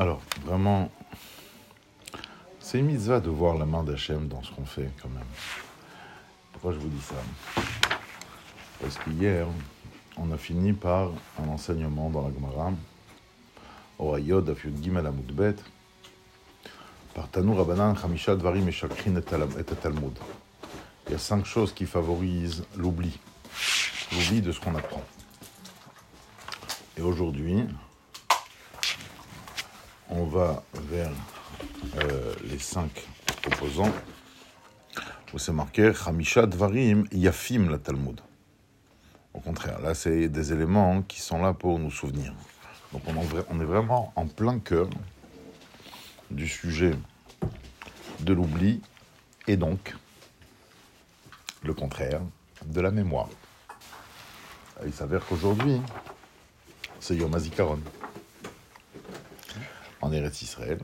Alors, vraiment, c'est une mitzvah de voir la main d'Hachem dans ce qu'on fait, quand même. Pourquoi je vous dis ça? Parce qu'hier, on a fini par un enseignement dans la Gemara, au Ayod, Gimel Amudbet, par Tanu Rabbanan, Chamisha Dvarim et Shakrin et Talmud. Il y a cinq choses qui favorisent l'oubli, l'oubli de ce qu'on apprend. Et aujourd'hui, on va vers euh, les cinq opposants, où c'est marqué Hamisha Dvarim Yafim la Talmud. Au contraire, là, c'est des éléments qui sont là pour nous souvenir. Donc, on est vraiment en plein cœur du sujet de l'oubli et donc le contraire de la mémoire. Il s'avère qu'aujourd'hui, c'est Yom HaZikaron en Eretz Israël.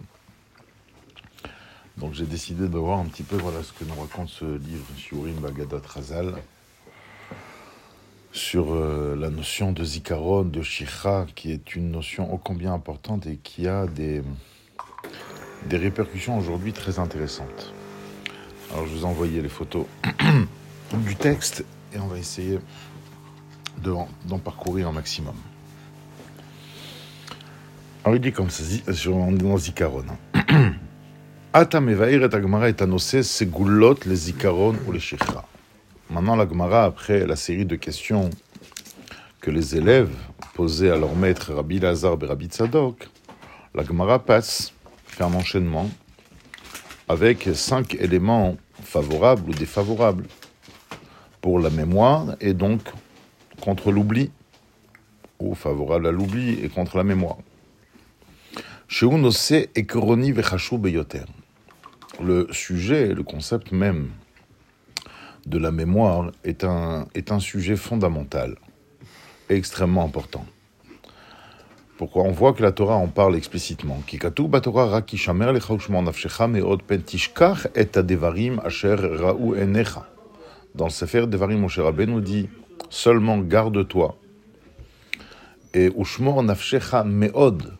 Donc j'ai décidé de voir un petit peu voilà, ce que nous raconte ce livre, Shurim Bagadot Razal, sur euh, la notion de Zikaron, de Shikha, qui est une notion ô combien importante et qui a des, des répercussions aujourd'hui très intéressantes. Alors je vous ai envoyé les photos du texte et on va essayer d'en parcourir un maximum. Alors il dit comme ça, dans Agmara est annoncé segulot les Zikaron ou les Shechra. Maintenant, la Gemara, après la série de questions que les élèves posaient à leur maître Rabbi Lazar et Rabbi Tzadok, la Gemara passe, fait un enchaînement avec cinq éléments favorables ou défavorables pour la mémoire et donc contre l'oubli, ou favorables à l'oubli et contre la mémoire. Le sujet, le concept même de la mémoire est un, est un sujet fondamental, extrêmement important. Pourquoi On voit que la Torah en parle explicitement? Dans le Sefer Devarim, Moshe nous dit seulement garde-toi. Et Ushmor nafshecha meod,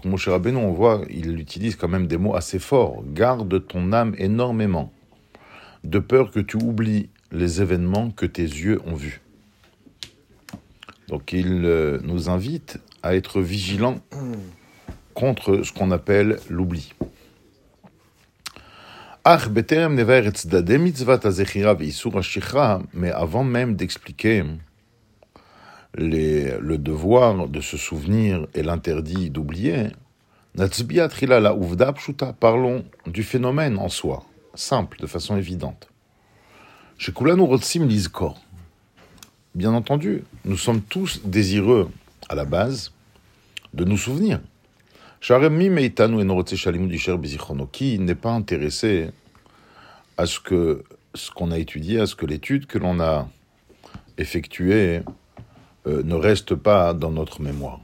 donc Moshe Rabbeinu, on voit, il utilise quand même des mots assez forts. Garde ton âme énormément, de peur que tu oublies les événements que tes yeux ont vus. Donc il euh, nous invite à être vigilants contre ce qu'on appelle l'oubli. Mais avant même d'expliquer le devoir de se souvenir et l'interdit d'oublier, parlons du phénomène en soi, simple, de façon évidente. Bien entendu, nous sommes tous désireux, à la base, de nous souvenir. Qui n'est pas intéressé à ce que ce qu'on a étudié, à ce que l'étude que l'on a effectuée euh, ne reste pas dans notre mémoire.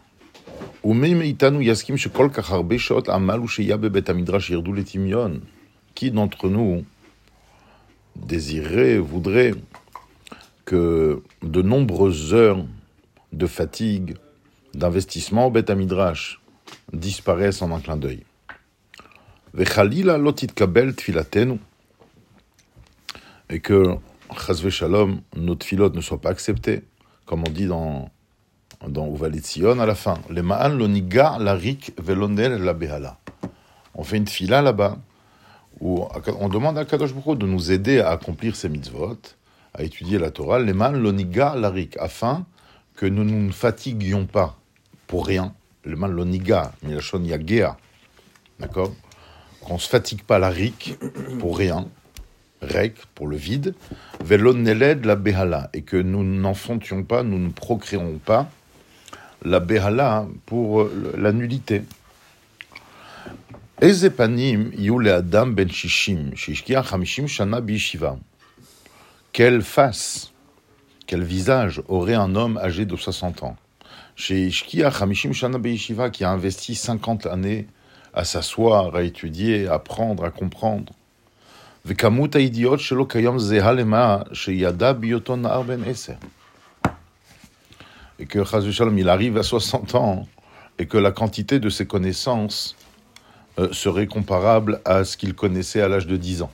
Qui d'entre nous désirerait, voudrait que de nombreuses heures de fatigue, d'investissement au Bet Midrash disparaissent en un clin d'œil? Et que, chazve shalom, nos tfilot ne soient pas acceptés comme on dit dans, dans à la fin. Le ma'an loniga larik la behala. On fait une fila là-bas où on demande à Kadosh Baruch de nous aider à accomplir ces mitzvot, à étudier la Torah. Le ma'an loniga larik afin que nous ne nous fatiguions pas pour rien. Le ma'an loniga, milachon yagea. D'accord? Qu'on ne se fatigue pas la rik pour rien rek pour le vide, veloneled la behala, et que nous n'enfantions pas, nous ne procréons pas la behala pour euh, la nullité. Ezepanim yule adam ben shishim, shishkia chamishim shana bishiva. Quelle face, quel visage aurait un homme âgé de 60 ans? Chez Ishkia Hamishim Shana Beishiva, qui a investi 50 années à s'asseoir, à étudier, à apprendre, à comprendre. Et que, il arrive à 60 ans et que la quantité de ses connaissances euh, serait comparable à ce qu'il connaissait à l'âge de 10 ans.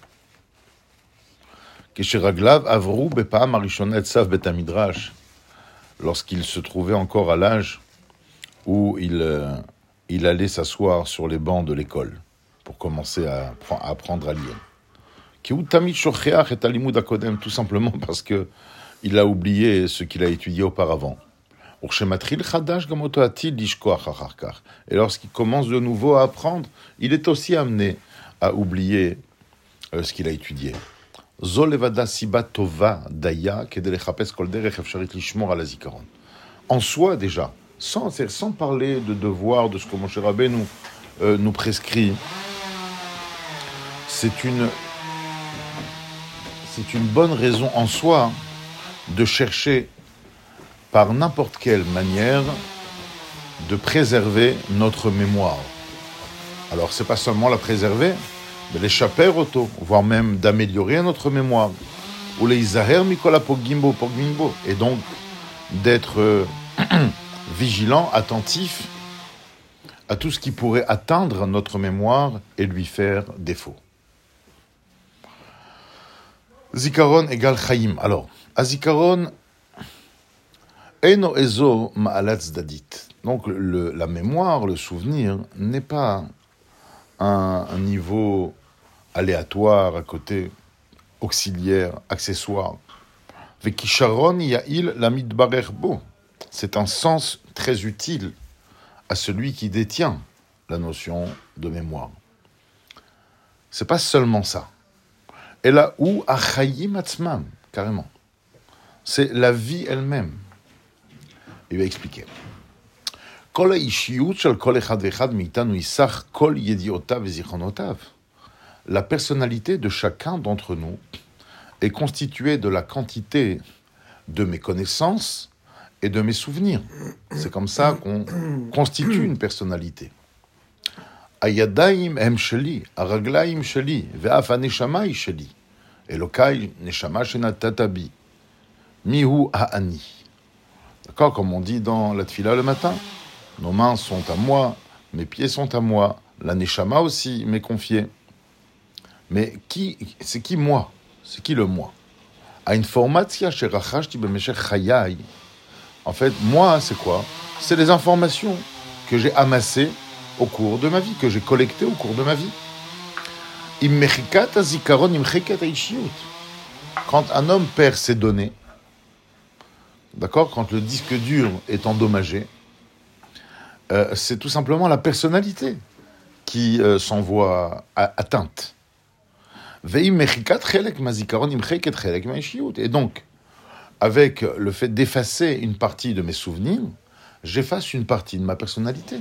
Lorsqu'il se trouvait encore à l'âge où il, euh, il allait s'asseoir sur les bancs de l'école pour commencer à apprendre à lire. Tout simplement parce que il a oublié ce qu'il a étudié auparavant. Et lorsqu'il commence de nouveau à apprendre, il est aussi amené à oublier euh, ce qu'il a étudié. En soi déjà, sans, sans parler de devoir, de ce que mon cher Abbé nous, euh, nous prescrit, c'est une, c'est une bonne raison en soi de chercher par n'importe quelle manière de préserver notre mémoire. Alors, c'est pas seulement la préserver, mais l'échapper auto, voire même d'améliorer notre mémoire. Ou les Isaher Mikola Pogimbo Pogimbo. Et donc, d'être euh, vigilant, attentif à tout ce qui pourrait atteindre notre mémoire et lui faire défaut. Zikaron égale Chaim. Alors, à Zikaron, Eno Ezo Dadit. Donc, la mémoire, le souvenir, n'est pas un, niveau aléatoire à côté, auxiliaire, accessoire. Vekisharon Ya'il Lamid Bo. C'est un sens très utile à celui qui détient la notion de mémoire. C'est pas seulement ça. Et là où Achayim Atzmam, carrément. C'est la vie elle-même. Il va expliquer. La personnalité de chacun d'entre nous est constituée de la quantité de mes connaissances et de mes souvenirs. C'est comme ça qu'on constitue une personnalité. Ayadaim hem sheli, araglaim sheli, ve'af aneshama sheli. Elokai neshama shenatatabi. Mihu ha'ani. D'accord Comme on dit dans la tfila le matin. Nos mains sont à moi, mes pieds sont à moi, la neshama aussi m'est confiée. Mais qui, c'est qui moi? C'est qui le moi? En fait, moi, c'est quoi? C'est les informations que j'ai amassées au cours de ma vie, que j'ai collecté au cours de ma vie. Quand un homme perd ses données, d'accord, quand le disque dur est endommagé, euh, c'est tout simplement la personnalité qui euh, s'en voit atteinte. Et donc, avec le fait d'effacer une partie de mes souvenirs, j'efface une partie de ma personnalité.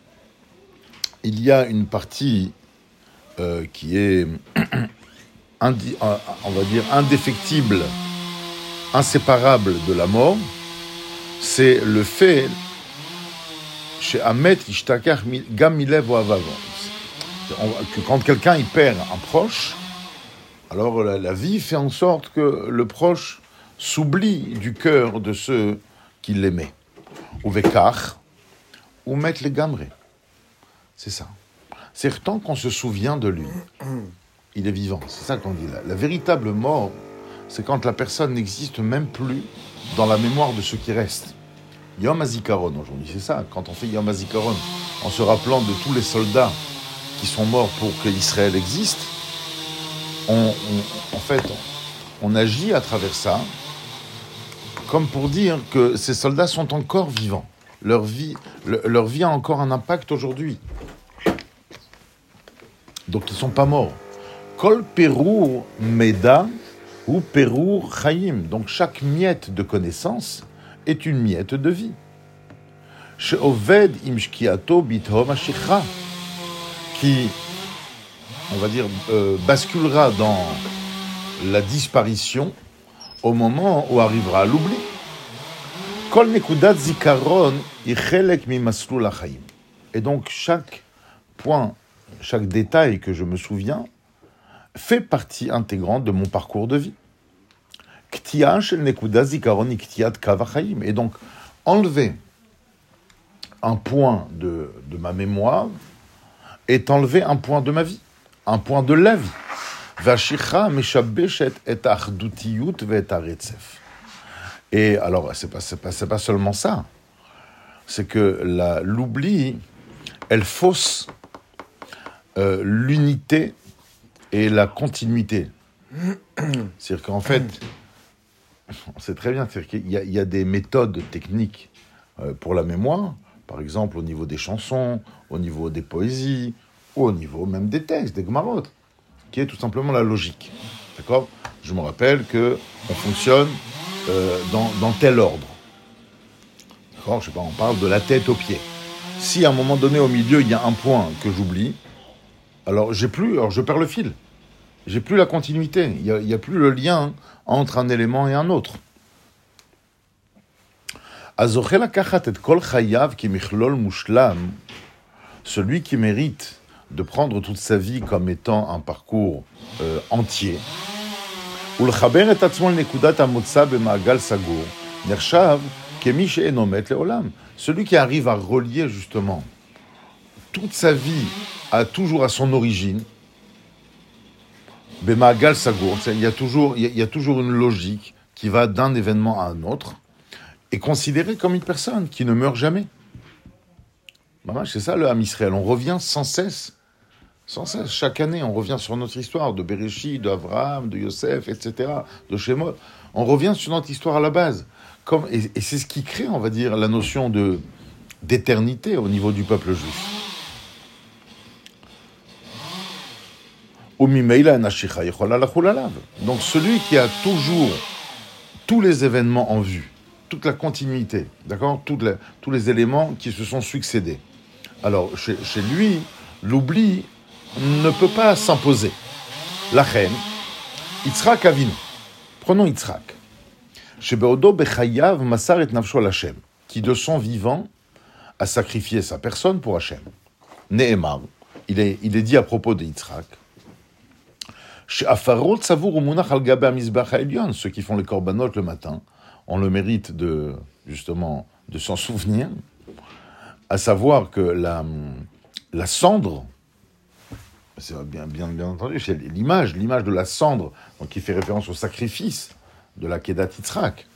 il y a une partie euh, qui est, euh, on va dire, indéfectible, inséparable de la mort, c'est le fait chez Ahmet Gamilev que quand quelqu'un y perd un proche, alors la, vie fait en sorte que le proche s'oublie du cœur de ceux qui l'aimaient. Ou vekar, ou mettre les gamrés. C'est ça. C'est tant qu'on se souvient de lui, il est vivant. C'est ça qu'on dit là. La véritable mort, c'est quand la personne n'existe même plus dans la mémoire de ceux qui restent. Yom HaZikaron aujourd'hui, c'est ça. Quand on fait Yom HaZikaron, en se rappelant de tous les soldats qui sont morts pour que Israël existe, on, en fait, on agit à travers ça comme pour dire que ces soldats sont encore vivants. Leur vie a encore un impact aujourd'hui. Donc ils ne sont pas morts. Kol Perur Meda ou Perur Chaim. Donc chaque miette de connaissance est une miette de vie. She'oved im shkiato bithom hashikha, qui, on va dire, euh, basculera dans la disparition au moment où arrivera l'oubli. Kol nekudat zikaron ichelek mi maslul hachayim. Et donc chaque point, chaque détail que je me souviens fait partie intégrante de mon parcours de vie. Et donc enlever un point de, de ma mémoire est enlever un point de ma vie, un point de la vie. Et alors, c'est pas, pas, pas seulement ça. C'est que l'oubli, elle fausse euh, l'unité et la continuité. C'est-à-dire qu'en fait, on sait très bien qu'il y, a- des méthodes techniques euh, pour la mémoire, par exemple au niveau des chansons, au niveau des poésies, ou au niveau même des textes, des gmarot, qui est tout simplement la logique. D'accord? Je me rappelle que on fonctionne euh, dans, dans tel ordre. D'accord? Je sais pas, on parle de la tête aux pieds. Si à un moment donné, au milieu, il y a un point que j'oublie, alors j'ai plus, alors je perds le fil. J'ai plus la continuité. Il n'y a, plus le lien entre un élément et un autre. Celui qui mérite de prendre toute sa vie comme étant un parcours euh, entier. Celui qui arrive à relier justement toute sa vie a toujours à son origine, Bemagal Sagour, il y, a toujours, il y a toujours une logique qui va d'un événement à un autre, et considérée comme une personne qui ne meurt jamais. Maman, c'est ça le Ham Israël. On revient sans cesse, sans cesse. Chaque année, on revient sur notre histoire de Bereshit, d'Avraham, de Yosef, etc., de Shemot. On revient sur notre histoire à la base. Et, et c'est ce qui crée, on va dire, la notion de d'éternité au niveau du peuple juif. Donc celui qui a toujours tous les événements en vue, toute la continuité, d'accord Tous les éléments qui se sont succédés. Alors, chez, lui, l'oubli ne peut pas s'imposer. La reine, Yitzhak Avinu. Prenons Yitzhak. Chez Beodo Bechayav Masar et Nafsho al Hashem, qui de son vivant a sacrifié sa personne pour Hashem. Nehemar, il est, il est dit à propos de Yitzhak, ceux qui font les korbanot le matin, ont le mérite de, justement, de s'en souvenir, à savoir que la, cendre, c'est bien, bien, bien entendu, l'image, l'image de la cendre, qui fait référence au sacrifice de la Kedat Yitzhak,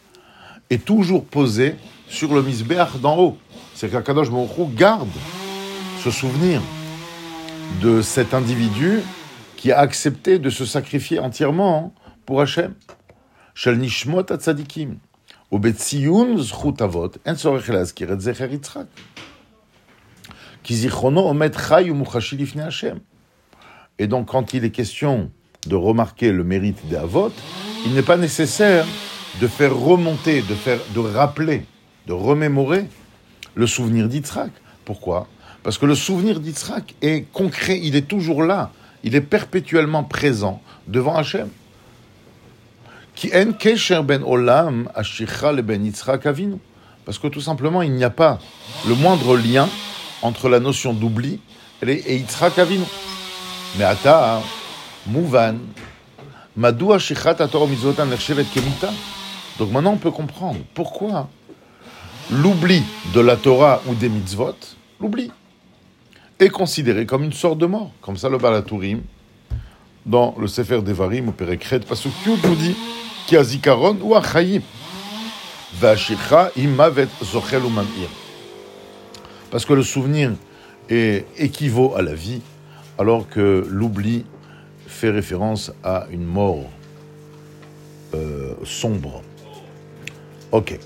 est toujours posée sur le misbeach d'en haut. C'est qu'Akadosh Baruch garde ce souvenir de cet individu qui a accepté de se sacrifier entièrement pour Hachem. Shel Nishmot Tzadikim. Zchut Avot, En Sorech et Zecher Omet Chay Umuchashi Lifne Hachem. Et donc, quand il est question de remarquer le mérite des Avot, il n'est pas nécessaire de faire remonter, de, faire, de rappeler, de remémorer le souvenir d'Yitzhak. Pourquoi? Parce que le souvenir d'Yitzhak est concret, il est toujours là il est perpétuellement présent devant Hachem. Qui en ben olam le ben. Parce que tout simplement, il n'y a pas le moindre lien entre la notion d'oubli et Yitzhak Avinu. Mais ata, mouvan, madou shichat ator kemita. Donc maintenant, on peut comprendre pourquoi l'oubli de la Torah ou des mitzvot, l'oubli, est considéré comme une sorte de mort. Comme ça, le Balatourim, dans le Sefer Devarim, au Perekret, parce que nous dit qui a zikaron ou achayim. Parce que le souvenir est, équivaut à la vie, alors que l'oubli fait référence à une mort euh, sombre. Ok.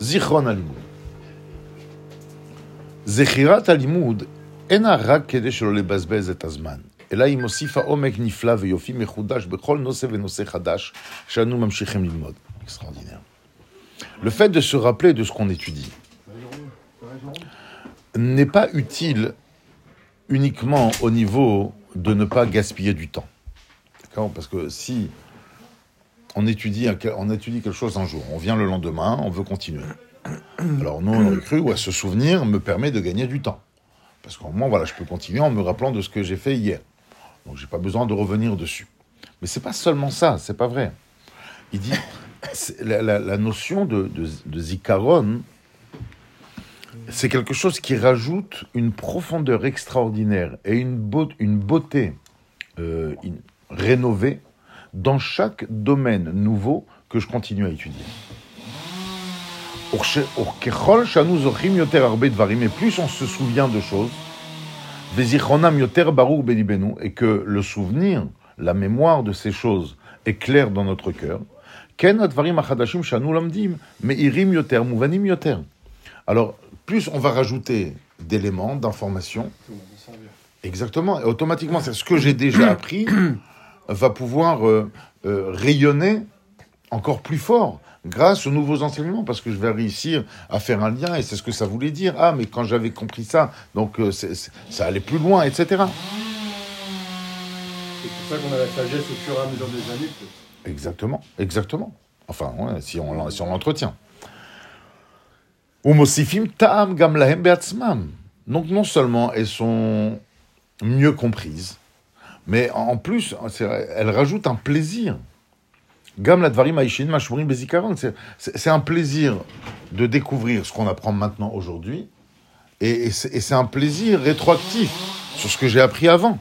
Zichron alimut. זכירת הלימוד אינה רק כדי שלא לבזבז את הזמן, אלא היא מוסיפה עומק נפלא ויופי מחודש בכל נושא ונושא חדש שאנו ממשיכים ללמוד. אקסטרדינר. Le fait de se rappeler de ce qu'on étudie n'est pas utile uniquement au niveau de ne pas gaspiller du temps. D'accord Parce que si on étudie, on étudie quelque chose un jour, on vient le lendemain, on veut continuer. Alors nous, on aurait cru, ouais, ce souvenir me permet de gagner du temps. Parce qu'au moins, voilà, je peux continuer en me rappelant de ce que j'ai fait hier. Donc j'ai pas besoin de revenir dessus. Mais c'est pas seulement ça, c'est pas vrai. Il dit, la, notion de, de, zikaron, c'est quelque chose qui rajoute une profondeur extraordinaire et une, beauté euh, rénovée dans chaque domaine nouveau que je continue à étudier. Et plus on se souvient de choses, et que le souvenir, la mémoire de ces choses est claire dans notre cœur, alors, plus on va rajouter d'éléments, d'informations, exactement, et automatiquement, c'est ce que j'ai déjà appris va pouvoir euh, euh, rayonner encore plus fort grâce aux nouveaux enseignements, parce que je vais réussir à faire un lien, et c'est ce que ça voulait dire. Ah, mais quand j'avais compris ça, donc euh, ça allait plus loin, etc. C'est pour ça qu'on a la sagesse au fur et à mesure des années. Exactement, exactement. Enfin, si on, si on l'entretient. Donc non seulement elles sont mieux comprises, mais en plus, elles rajoutent un plaisir. C'est un plaisir de découvrir ce qu'on apprend maintenant aujourd'hui, et, c'est un plaisir rétroactif sur ce que j'ai appris avant.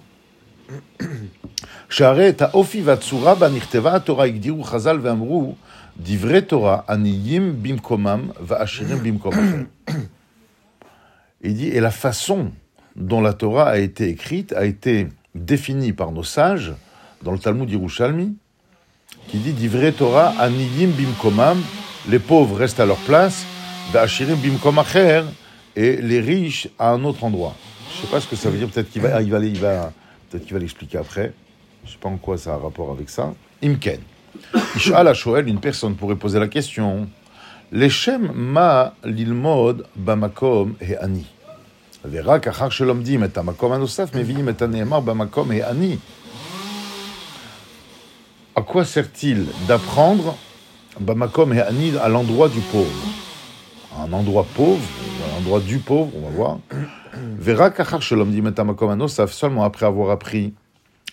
Il dit, et la façon dont la Torah a été écrite a été définie par nos sages dans le Talmud Yerushalmi, qui dit Divrei Torah aniyim bimkomam, les pauvres restent à leur place, va'ashirim bimkom et les riches à un autre endroit. Je ne sais pas ce que ça veut dire, peut-être qu'il va, il va, il va, peut-être qu'il va l'expliquer après. Je ne sais pas en quoi ça a rapport avec ça. Imken. Ish'al Shoel, une personne pourrait poser la question Leshem ma lilmod bamakom he ani. ורק אחר שלומדים את המקום הנוסף, מבינים את הנאמר במקום ani. Quoi sert-il d'apprendre Bamakom et Ani à l'endroit du pauvre Un endroit pauvre, un endroit du pauvre, on va voir. Verra kachar shalom makom seulement après avoir appris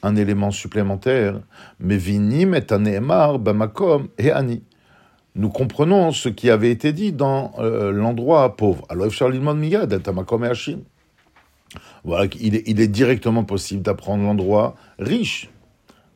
un élément supplémentaire. Mais vinim et aneemar bamakom et ani. Nous comprenons ce qui avait été dit dans euh, l'endroit pauvre. Alors, miyad et hashim. Voilà, il il est directement possible d'apprendre l'endroit riche.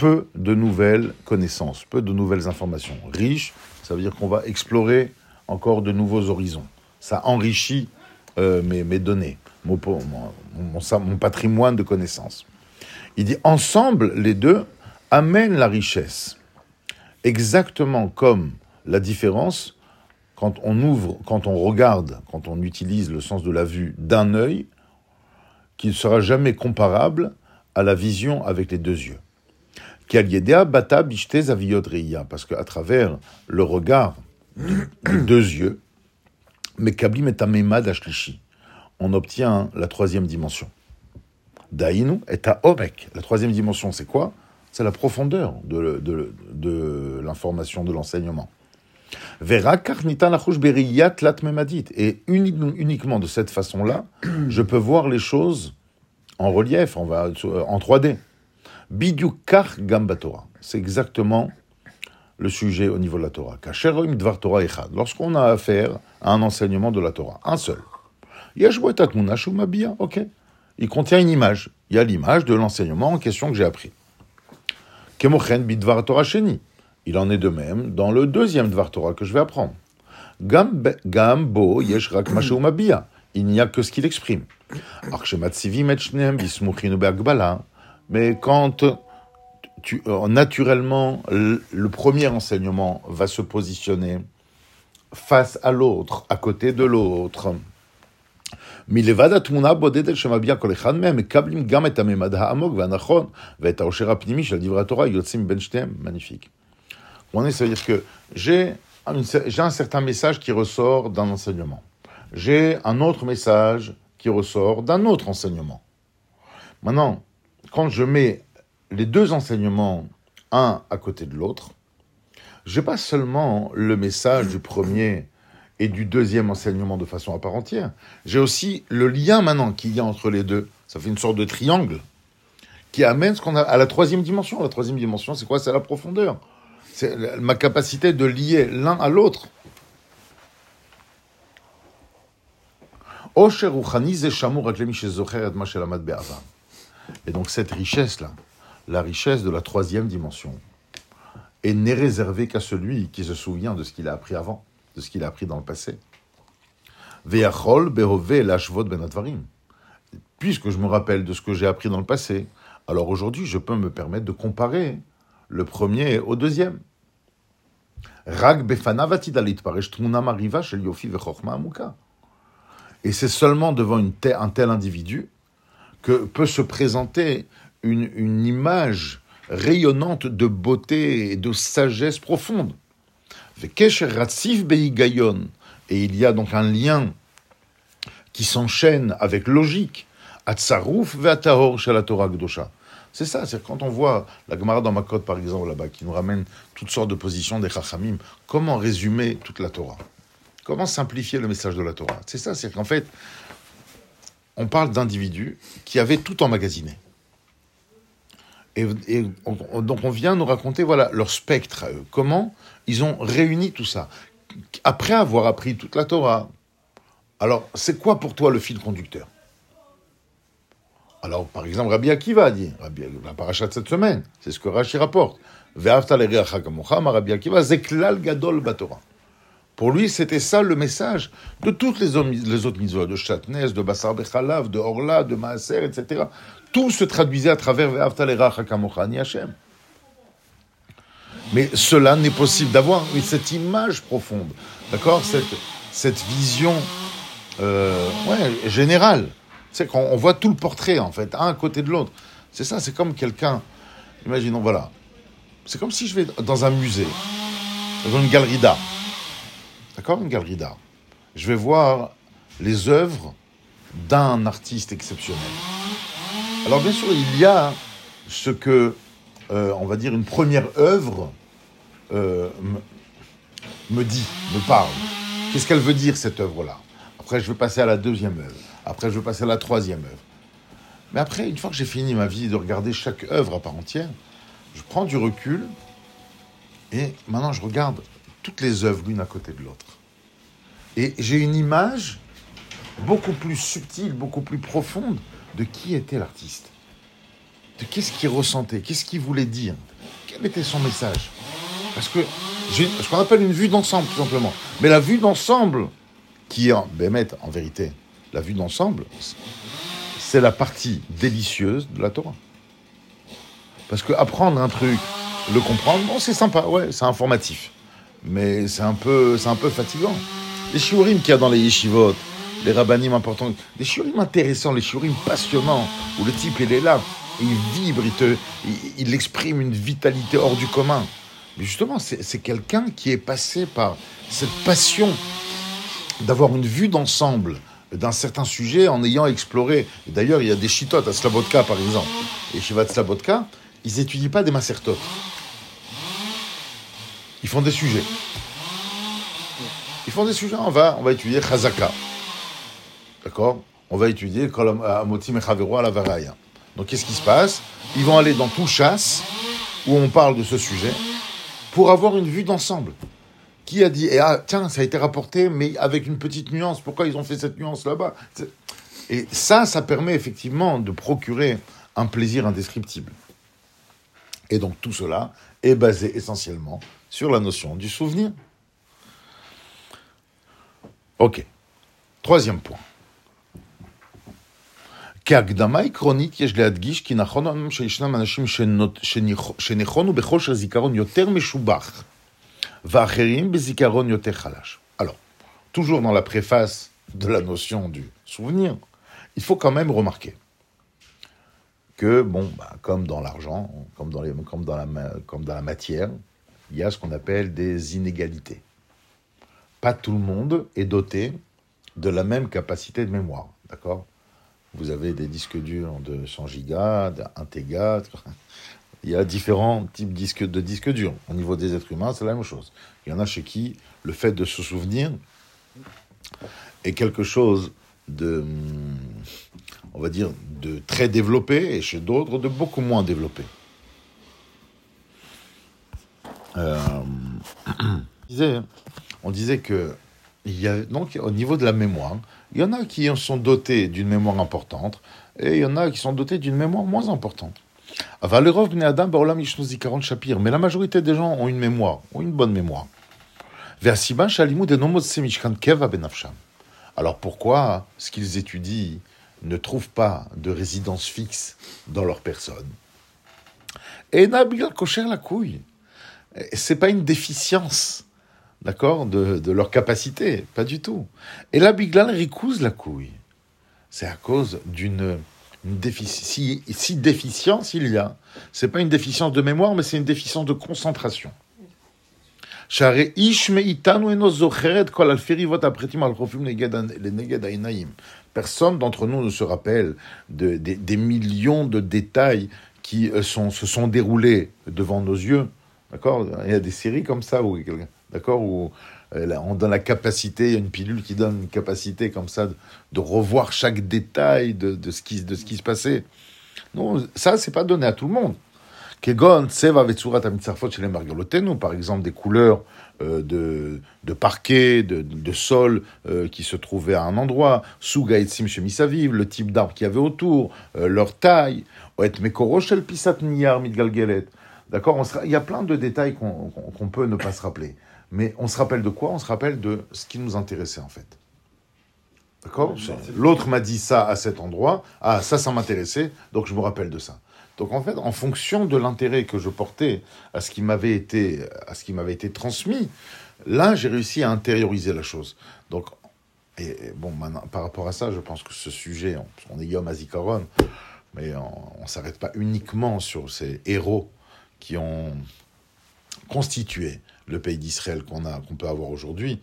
peu de nouvelles connaissances, peu de nouvelles informations. Riche, ça veut dire qu'on va explorer encore de nouveaux horizons. Ça enrichit euh, mes, données, mon, mon, mon, patrimoine de connaissances. Il dit ensemble, les deux amènent la richesse. Exactement comme la différence quand on ouvre, quand on regarde, quand on utilise le sens de la vue d'un œil, qui ne sera jamais comparable à la vision avec les deux yeux. Parce qu'à travers le regard des deux yeux, on obtient la troisième dimension. Dainu est à La troisième dimension, c'est quoi? C'est la profondeur de, l'information, de l'enseignement. Et uniquement de cette façon-là, je peux voir les choses en relief, en 3D. Bidyukar Gamba Torah. C'est exactement le sujet au niveau de la Torah. Dvar Torah Echad. Lorsqu'on a affaire à un enseignement de la Torah, un seul. Ok. Il contient une image. Il y a l'image de l'enseignement en question que j'ai appris. Kemochen Bidvar Torah Sheni. Il en est de même dans le deuxième Dvar Torah que je vais apprendre. Gam, gambo, yesh rak mabia. Il n'y a que ce qu'il exprime. Mais quand tu, euh, naturellement, le premier enseignement va se positionner face à l'autre, à côté de l'autre. מלבד התמונה הבודדת שמביע כל אחד מהם, מקבלים גם את הממד העמוק והנכון ואת העושר הפנימי של דברי התורה, יוצאים בין שתיהם, magnifique. On est, ça veut dire que j'ai un certain message qui ressort d'un enseignement. J'ai un autre message qui ressort d'un autre enseignement. Maintenant, quand je mets les deux enseignements un à côté de l'autre, je pas seulement le message du premier et du deuxième enseignement de façon à part entière, j'ai aussi le lien maintenant qu'il y a entre les deux. Ça fait une sorte de triangle qui amène ce qu'on a à la troisième dimension. La troisième dimension, c'est quoi? C'est la profondeur. C'est ma capacité de lier l'un à l'autre. Et donc cette richesse-là, la richesse de la troisième dimension, n'est réservé qu'à celui qui se souvient de ce qu'il a appris avant, de ce qu'il a appris dans le passé. Ben Puisque je me rappelle de ce que j'ai appris dans le passé, alors aujourd'hui je peux me permettre de comparer le premier au deuxième. Et c'est seulement devant un tel individu que peut se présenter une, image rayonnante de beauté et de sagesse profonde. Et il y a donc un lien qui s'enchaîne avec logique. C'est ça, c'est quand on voit la Gemara dans Makot, par exemple, là-bas, qui nous ramène toutes sortes de positions des Chachamim, comment résumer toute la Torah? Comment simplifier le message de la Torah? C'est ça, c'est qu'en fait, on parle d'individus qui avaient tout emmagasiné. Et, donc on vient nous raconter voilà leur spectre, comment ils ont réuni tout ça. Après avoir appris toute la Torah, alors c'est quoi pour toi le fil conducteur? Alors par exemple Rabbi Akiva dit, la paracha de cette semaine, c'est ce que Rashi rapporte. Rabbi Akiva, zeklal gadol batorah. Pour lui, c'était ça le message de toutes les, autres mitzvot, de Chatnes, de Bassar Bechalav, de Orla, de Maaser, etc. Tout se traduisait à travers Hashem. Mais cela n'est possible d'avoir cette image profonde, d'accord? Cette, vision euh, générale. C'est qu'on voit tout le portrait, en fait, un à côté de l'autre. C'est ça, c'est comme quelqu'un. Imaginons, voilà. C'est comme si je vais dans un musée, dans une galerie d'art. D'accord Une galerie d'art. Je vais voir les œuvres d'un artiste exceptionnel. Alors bien sûr, il y a ce que, euh, on va dire, une première œuvre euh, me, dit, me parle. Qu'est-ce qu'elle veut dire, cette œuvre-là? Après, je vais passer à la deuxième œuvre. Après, je vais passer à la troisième œuvre. Mais après, une fois que j'ai fini ma vie de regarder chaque œuvre à part entière, je prends du recul et maintenant je regarde toutes les œuvres l'une à côté de l'autre. Et j'ai une image beaucoup plus subtile, beaucoup plus profonde de qui était l'artiste. De qu'est-ce qu'il ressentait, qu'est-ce qu'il voulait dire, quel était son message. Parce que j'ai ce qu'on appelle une vue d'ensemble, tout simplement. Mais la vue d'ensemble, qui est, Bémet, en vérité, la vue d'ensemble, c'est la partie délicieuse de la Torah. Parce que apprendre un truc, le comprendre, bon, c'est sympa, ouais, c'est informatif mais c'est un peu, c'est un peu fatigant. Les shiurim qu'il y a dans les yeshivot, les rabbinim importants, des shiurim intéressants, les shiurim passionnants, où le type il est là, il vibre, il, il, exprime une vitalité hors du commun. Mais justement, c'est quelqu'un qui est passé par cette passion d'avoir une vue d'ensemble d'un certain sujet en ayant exploré. D'ailleurs, il y a des chitotes à Slabotka, par exemple. Les shivat Slabotka, ils n'étudient pas des macertotes. Ils font des sujets. Ils font des sujets. On va, on va étudier Chazaka. D'accord? On va étudier Amotim et à la Varaya. Donc qu'est-ce qui se passe? Ils vont aller dans tout chasse où on parle de ce sujet pour avoir une vue d'ensemble. Qui a dit, et ah, tiens, ça a été rapporté, mais avec une petite nuance. Pourquoi ils ont fait cette nuance là-bas? Et ça, ça permet effectivement de procurer un plaisir indescriptible. Et donc tout cela est basé essentiellement sur la notion du souvenir. Ok. Troisième point. כהקדמה עקרונית יש להדגיש כי נכון אמנם שישנם אנשים שנכונו בכושר זיכרון יותר משובח ואחרים בזיכרון יותר חלש. Alors, toujours dans la préface de la notion du souvenir, il faut quand même remarquer que, bon, bah, comme dans l'argent, comme, dans les, comme, dans la, comme dans la matière, il y a ce qu'on appelle des inégalités. Pas tout le monde est doté de la même capacité de mémoire, d'accord? Vous avez des disques durs de 100 gigas, de 1 téga, il y a différents types de disques durs. Au niveau des êtres humains, c'est la même chose. Il y en a chez qui le fait de se souvenir est quelque chose de, on va dire, de très développé et chez d'autres de beaucoup moins développé. Euh, on, disait, que donc, au niveau de la mémoire, il y en a qui sont dotés d'une mémoire importante et il y en a qui sont dotés d'une mémoire moins importante. Mais la majorité des gens ont une mémoire, ont une bonne mémoire. Alors pourquoi ce qu'ils étudient ne trouvent pas de résidence fixe dans leur personne? Et Nabil Kocher la couille. C'est pas une déficience, d'accord, de, leur capacité, pas du tout. Et là, Biglal ricouse la couille. C'est à cause d'une si, si déficience il y a. C'est pas une déficience de mémoire, mais c'est une déficience de concentration. Personne d'entre nous ne se rappelle de, des millions de détails qui euh, sont, se sont déroulés devant nos yeux. D'accord Il y a des séries comme ça, où, d'accord, où euh, on donne la capacité, il y a une pilule qui donne une capacité comme ça de, revoir chaque détail de, ce qui, se passait. Non, ça, c'est pas donné à tout le monde. Kegon, Vetsurat chez les par exemple, des couleurs euh, de, de parquet, de, de sol euh, qui se trouvaient à un endroit, Sugaitsim Shemisaviv, le type d'arbre qu'il y avait autour, leur taille, Oet Pisat Niyar Midgalgelet. D'accord Il y a plein de détails qu'on peut ne pas se rappeler. Mais on se rappelle de quoi? On se rappelle de ce qui nous intéressait en fait. D'accord? L'autre m'a dit ça à cet endroit. Ah, ça, ça m'intéressait, donc je me rappelle de ça. Donc en fait, en fonction de l'intérêt que je portais à ce qui m'avait été, à ce qui m'avait été transmis, là, j'ai réussi à intérioriser la chose. Donc, et, bon, maintenant, par rapport à ça, je pense que ce sujet, on, est Yom Azikaron, mais on, ne s'arrête pas uniquement sur ces héros qui ont constitué le pays d'Israël qu'on a, qu'on peut avoir aujourd'hui,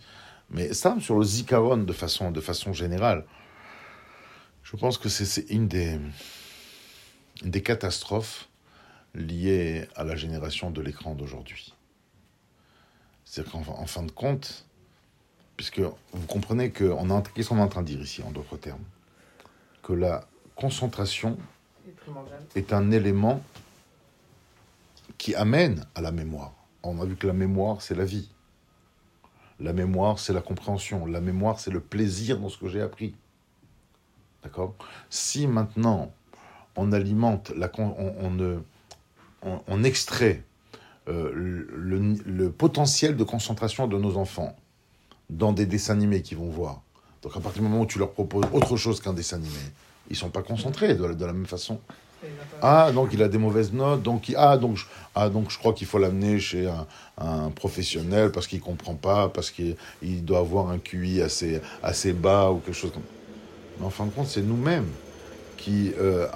mais ça, sur le Zikaron de façon, de façon générale, je pense que c'est une des des catastrophes liées à la génération de l'écran d'aujourd'hui. C'est-à-dire qu'en fin de compte, puisque vous comprenez que qu'est-ce qu'on est en train de dire ici, en d'autres termes? Que la concentration est un élément qui amène à la mémoire. On a vu que la mémoire, c'est la vie. La mémoire, c'est la compréhension. La mémoire, c'est le plaisir dans ce que j'ai appris. D'accord? Si maintenant, on alimente, on, extrait euh, le, potentiel de concentration de nos enfants dans des dessins animés qu'ils vont voir. Donc à partir du moment où tu leur proposes autre chose qu'un dessin animé, ils sont pas concentrés de, la même façon. Ah, donc il a des mauvaises notes, donc, ah, donc, ah, donc je crois qu'il faut l'amener chez un, professionnel parce qu'il comprend pas, parce qu'il doit avoir un QI assez, assez bas ou quelque chose comme Mais en fin de compte, c'est nous-mêmes qui, euh,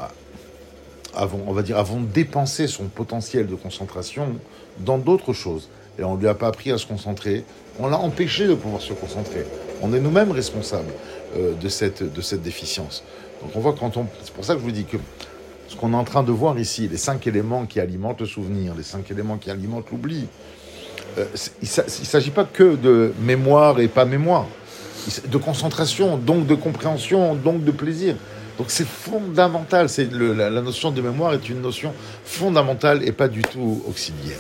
avons, on va dire, avons dépensé son potentiel de concentration dans d'autres choses. Et on ne lui a pas appris à se concentrer. On l'a empêché de pouvoir se concentrer. On est nous-mêmes responsables euh, de, cette, de cette déficience. Donc on voit quand on... C'est pour ça que je vous dis que ce qu'on est en train de voir ici, les cinq éléments qui alimentent le souvenir, les cinq éléments qui alimentent l'oubli, euh, il ne s'agit pas que de mémoire et pas mémoire. De concentration, donc de compréhension, donc de plaisir. Donc c'est fondamental, la notion de mémoire est une notion fondamentale et pas du tout auxiliaire.